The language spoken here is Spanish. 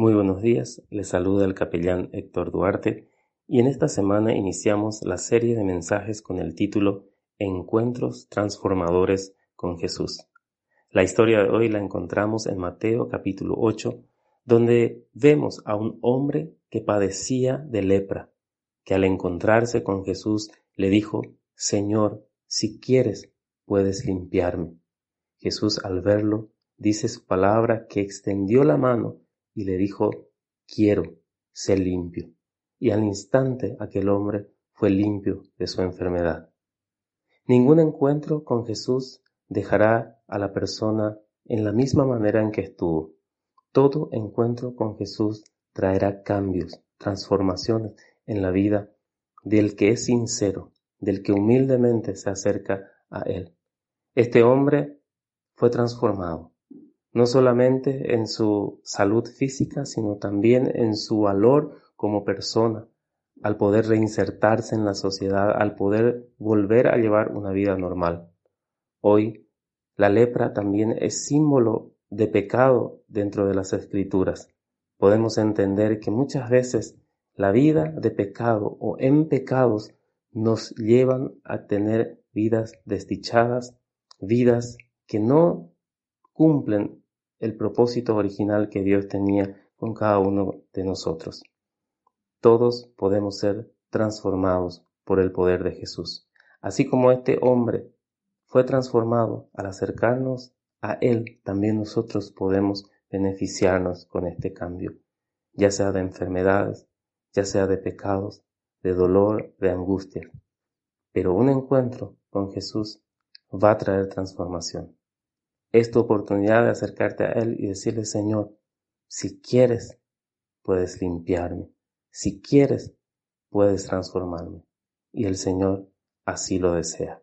Muy buenos días, les saluda el capellán Héctor Duarte y en esta semana iniciamos la serie de mensajes con el título Encuentros transformadores con Jesús. La historia de hoy la encontramos en Mateo capítulo 8, donde vemos a un hombre que padecía de lepra, que al encontrarse con Jesús le dijo, Señor, si quieres, puedes limpiarme. Jesús al verlo dice su palabra que extendió la mano y le dijo, quiero, ser limpio. Y al instante aquel hombre fue limpio de su enfermedad. Ningún encuentro con Jesús dejará a la persona en la misma manera en que estuvo. Todo encuentro con Jesús traerá cambios, transformaciones en la vida del que es sincero, del que humildemente se acerca a Él. Este hombre fue transformado no solamente en su salud física, sino también en su valor como persona, al poder reinsertarse en la sociedad, al poder volver a llevar una vida normal. Hoy, la lepra también es símbolo de pecado dentro de las escrituras. Podemos entender que muchas veces la vida de pecado o en pecados nos llevan a tener vidas desdichadas, vidas que no cumplen el propósito original que Dios tenía con cada uno de nosotros. Todos podemos ser transformados por el poder de Jesús. Así como este hombre fue transformado al acercarnos a Él, también nosotros podemos beneficiarnos con este cambio, ya sea de enfermedades, ya sea de pecados, de dolor, de angustia. Pero un encuentro con Jesús va a traer transformación. Es tu oportunidad de acercarte a Él y decirle, Señor, si quieres, puedes limpiarme. Si quieres, puedes transformarme. Y el Señor así lo desea.